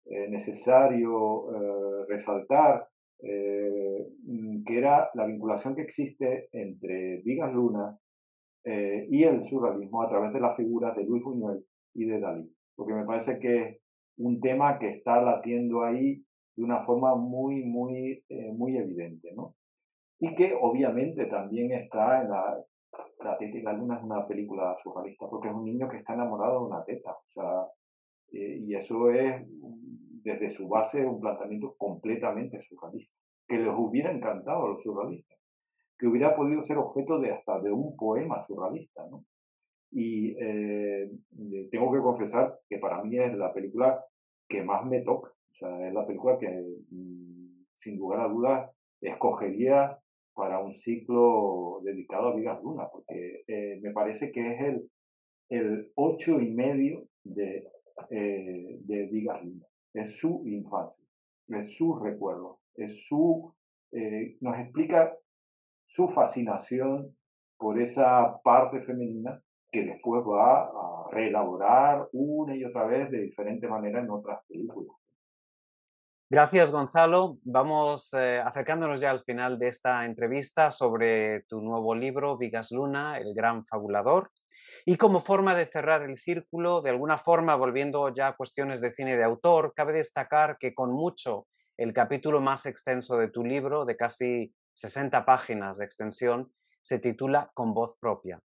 eh, necesario eh, resaltar eh, mm, que era la vinculación que existe entre Vigas Luna eh, y el surrealismo a través de las figuras de Luis Buñuel y de Dalí, porque me parece que es un tema que está latiendo ahí de una forma muy, muy, eh, muy evidente, ¿no? Y que obviamente también está en la, la teta y la luna es una película surrealista, porque es un niño que está enamorado de una teta, o sea, y eso es desde su base un planteamiento completamente surrealista, que les hubiera encantado a los surrealistas, que hubiera podido ser objeto de hasta de un poema surrealista, ¿no? Y eh, tengo que confesar que para mí es la película que más me toca, o sea, es la película que mm, sin lugar a dudas escogería para un ciclo dedicado a Vigas Luna, porque eh, me parece que es el, el ocho y medio de, eh, de Vigas Luna es su infancia, es su recuerdo, es su, eh, nos explica su fascinación por esa parte femenina que después va a reelaborar una y otra vez de diferente manera en otras películas. Gracias, Gonzalo. Vamos eh, acercándonos ya al final de esta entrevista sobre tu nuevo libro, Vigas Luna, el gran fabulador. Y como forma de cerrar el círculo, de alguna forma, volviendo ya a cuestiones de cine de autor, cabe destacar que con mucho el capítulo más extenso de tu libro, de casi 60 páginas de extensión, se titula Con voz propia.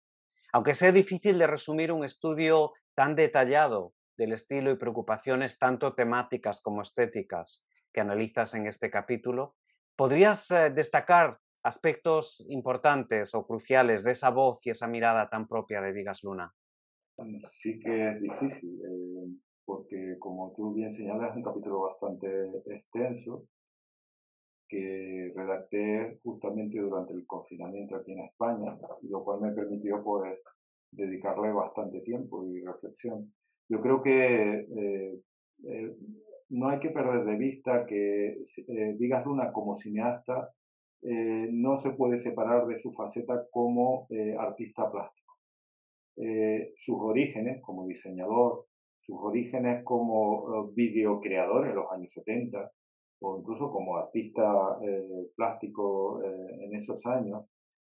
Aunque sea difícil de resumir un estudio tan detallado del estilo y preocupaciones tanto temáticas como estéticas que analizas en este capítulo, ¿podrías eh, destacar aspectos importantes o cruciales de esa voz y esa mirada tan propia de Vigas Luna? Sí que es difícil, eh, porque como tú bien señalas, es un capítulo bastante extenso que redacté justamente durante el confinamiento aquí en España, lo cual me permitió poder dedicarle bastante tiempo y reflexión. Yo creo que eh, eh, no hay que perder de vista que Vigas Luna como cineasta eh, no se puede separar de su faceta como eh, artista plástico. Eh, sus orígenes como diseñador, sus orígenes como videocreador en los años 70 o incluso como artista plástico en esos años,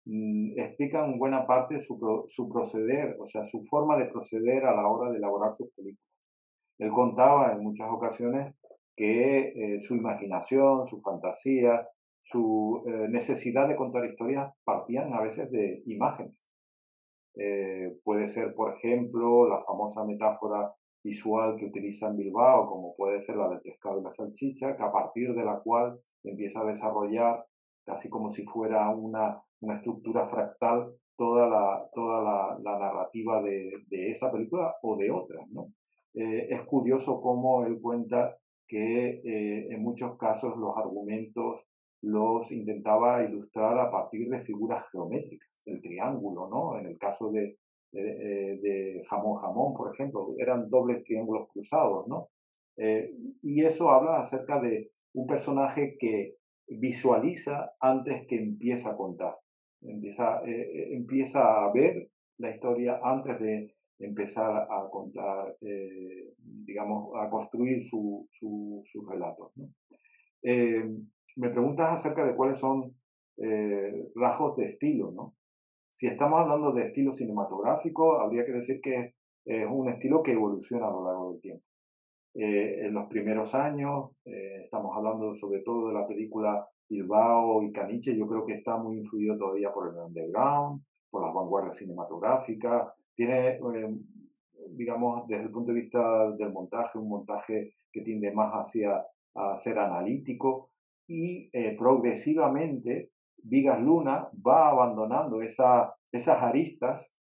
mm, explican buena parte su, su proceder, o sea, su forma de proceder a la hora de elaborar sus películas. Él contaba en muchas ocasiones que su imaginación, su fantasía, su eh, necesidad de contar historias partían a veces de imágenes. Eh, puede ser, por ejemplo, la famosa metáfora visual que utiliza en Bilbao, como puede ser la del pescado y la salchicha, que a partir de la cual empieza a desarrollar, casi como si fuera una, una estructura fractal, toda la, toda la, narrativa de, esa película o de otras. Eh, es curioso cómo él cuenta que en muchos casos los argumentos los intentaba ilustrar a partir de figuras geométricas, el triángulo, ¿no? En el caso de, de, jamón jamón, por ejemplo, eran dobles triángulos cruzados, ¿no? Eh, y eso habla acerca de un personaje que visualiza antes que empieza a contar, empieza, eh, eh, a ver la historia antes de empezar a contar, digamos, a construir su, su relatos. ¿no? Me preguntas acerca de cuáles son eh, rasgos de estilo, ¿no? Si estamos hablando de estilo cinematográfico, habría que decir que es un estilo que evoluciona a lo largo del tiempo. Eh, en los primeros años, eh, estamos hablando sobre todo de la película Bilbao y Caniche, yo creo que está muy influido todavía por el underground, por las vanguardias cinematográficas, tiene, digamos, desde el punto de vista del montaje, un montaje que tiende más hacia ser analítico, y eh, progresivamente Vigas Luna va abandonando esa, esas aristas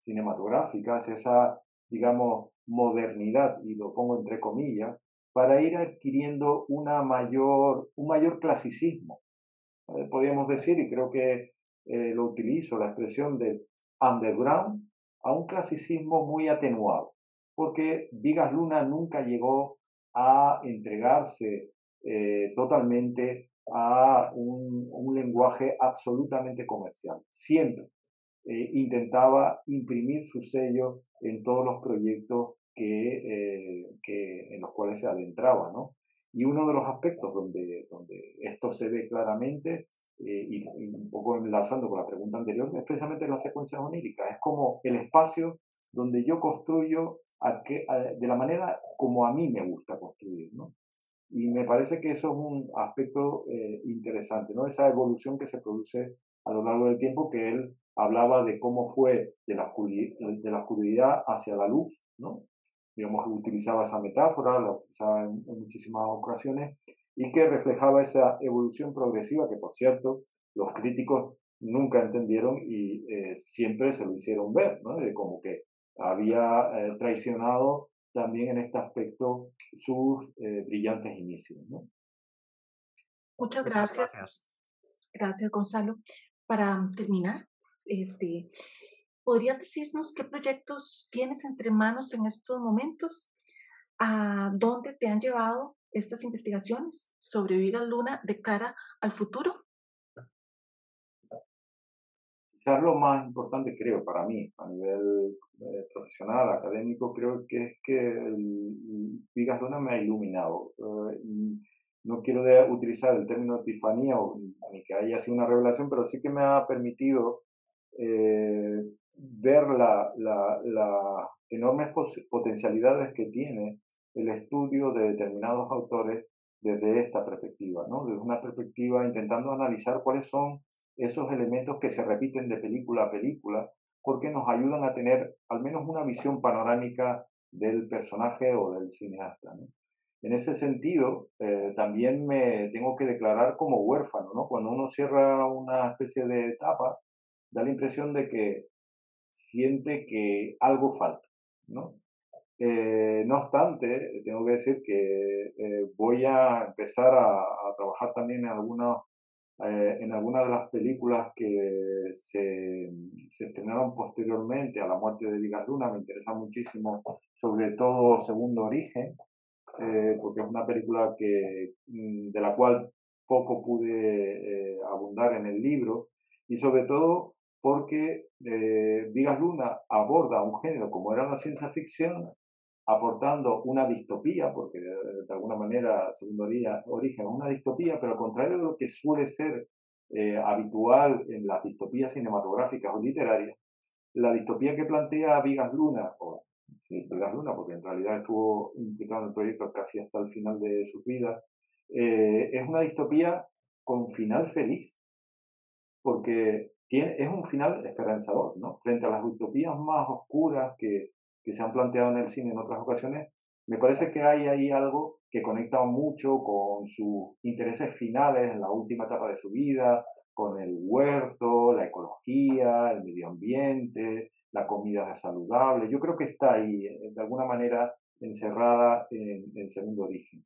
cinematográficas, esa, digamos, modernidad, y lo pongo entre comillas, para ir adquiriendo una mayor, un mayor clasicismo. Podríamos decir, y creo que eh, lo utilizo, la expresión de underground, a un clasicismo muy atenuado, porque Vigas Luna nunca llegó a entregarse eh, totalmente a un, lenguaje absolutamente comercial. Siempre eh, intentaba imprimir su sello en todos los proyectos que, eh, que, en los cuales se adentraba. ¿no? Y uno de los aspectos donde, donde esto se ve claramente, eh, y, un poco enlazando con la pregunta anterior, es precisamente las secuencias oníricas. Es como el espacio donde yo construyo de la manera como a mí me gusta construir. ¿no? Y me parece que eso es un aspecto eh, interesante, ¿no? esa evolución que se produce a lo largo del tiempo, que él hablaba de cómo fue de la, de la oscuridad hacia la luz, ¿no? digamos que utilizaba esa metáfora, la utilizaba en, muchísimas ocasiones, y que reflejaba esa evolución progresiva que, por cierto, los críticos nunca entendieron y eh, siempre se lo hicieron ver, ¿no? como que había eh, traicionado también en este aspecto sus eh, brillantes inicios. ¿no? Muchas gracias. gracias. Gonzalo. Para terminar, este, ¿podrías decirnos qué proyectos tienes entre manos en estos momentos? ¿A dónde te han llevado estas investigaciones sobre Vigas Luna de cara al futuro? Quizás lo más importante, creo, para mí, a nivel eh, profesional, académico, creo que es que el, Vigas Luna me ha iluminado. Eh, no quiero utilizar el término epifanía o ni que haya sido una revelación, pero sí que me ha permitido eh, ver las la, enormes potencialidades que tiene el estudio de determinados autores desde esta perspectiva, ¿no? desde una perspectiva intentando analizar cuáles son esos elementos que se repiten de película a película, porque nos ayudan a tener al menos una visión panorámica del personaje o del cineasta. En ese sentido, eh, también me tengo que declarar como huérfano. ¿no? Cuando uno cierra una especie de etapa, da la impresión de que siente que algo falta. ¿no? Eh, obstante, tengo que decir que eh, voy a empezar a, a, trabajar también en algunos eh, en algunas de las películas que se, se, estrenaron posteriormente a la muerte de Vigas Luna, me interesa muchísimo, sobre todo Segundo Origen, eh, porque es una película que, mm, de la cual poco pude eh, abundar en el libro, y sobre todo porque Vigas Luna aborda un género como era la ciencia ficción aportando una distopía, porque de alguna manera, segundo origen, una distopía, pero al contrario de lo que suele ser eh, habitual en las distopías cinematográficas o literarias, la distopía que plantea Vigas Luna, o sí, Vigas Luna, porque en realidad estuvo implicado en el proyecto casi hasta el final de su vida, eh, es una distopía con final feliz, porque tiene, es un final esperanzador, ¿no? Frente a las utopías más oscuras que, que se han planteado en el cine en otras ocasiones, me parece que hay ahí algo que conecta mucho con sus intereses finales en la última etapa de su vida, con el huerto, la ecología, el medio ambiente, la comida saludable. Yo creo que está ahí, eh, de alguna manera, encerrada en el segundo origen.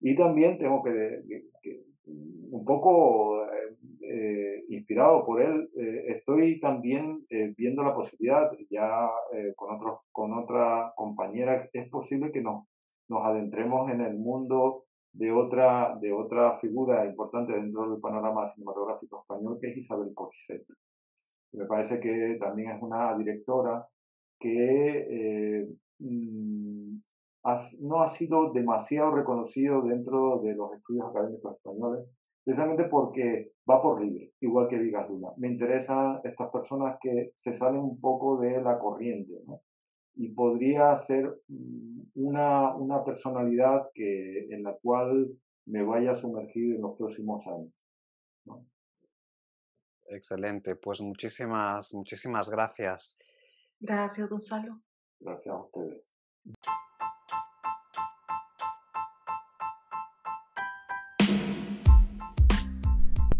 Y también tengo que, un poco eh, eh, inspirado por él, eh, estoy también viendo la posibilidad, ya con, otros, con otra compañera, es posible que nos, nos adentremos en el mundo de otra, de otra figura importante dentro del panorama cinematográfico español, que es Isabel Coixet. Me parece que también es una directora que mm, no ha sido demasiado reconocido dentro de los estudios académicos españoles, precisamente porque va por libre, igual que Vigas Luna. Me interesan estas personas que se salen un poco de la corriente, ¿no? Y podría ser mm, una, una personalidad que, en la cual me vaya a sumergir en los próximos años. Excelente, pues muchísimas, muchísimas gracias. Gracias, Gonzalo. Gracias a ustedes.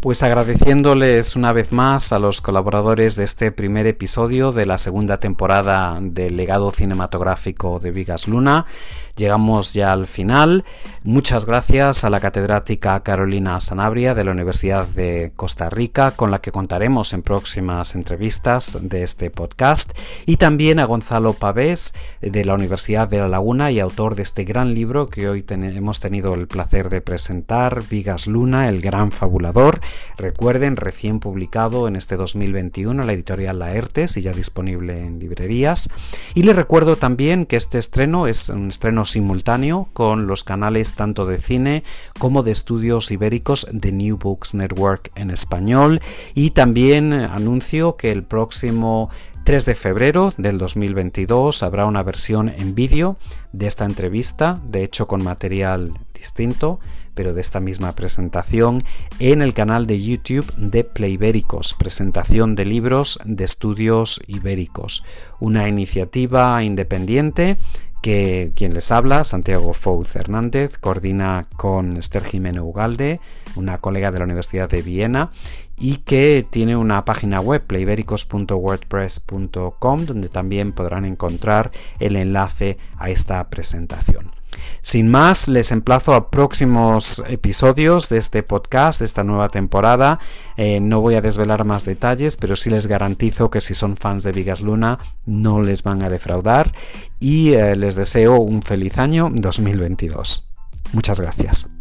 Pues agradeciéndoles una vez más a los colaboradores de este primer episodio de la segunda temporada del legado cinematográfico de Vigas Luna, llegamos ya al final. Muchas gracias a la catedrática Carolina Sanabria de la Universidad de Costa Rica, con la que contaremos en próximas entrevistas de este podcast, y también a Gonzalo Pavés de la Universidad de La Laguna y autor de este gran libro que hoy hemos tenido el placer de presentar, Vigas Luna, el gran fabulador Recuerden, recién publicado en este 2021 la editorial Laertes y ya disponible en librerías. Y les recuerdo también que este estreno es un estreno simultáneo con los canales tanto de cine como de estudios ibéricos de New Books Network en español. Y también anuncio que el próximo 3 de febrero del 2022 habrá una versión en vídeo de esta entrevista, de hecho con material distinto, pero de esta misma presentación en el canal de YouTube de Playbéricos, presentación de libros de estudios ibéricos, una iniciativa independiente que quien les habla, Santiago Fouz Hernández, coordina con Esther Jimeno Ugalde, una colega de la Universidad de Viena, y que tiene una página web, playbericos.wordpress.com, donde también podrán encontrar el enlace a esta presentación. Sin más, les emplazo a próximos episodios de este podcast, de esta nueva temporada. Eh, no voy a desvelar más detalles, pero sí les garantizo que si son fans de Vigas Luna no les van a defraudar y eh, les deseo un feliz año 2022. Muchas gracias.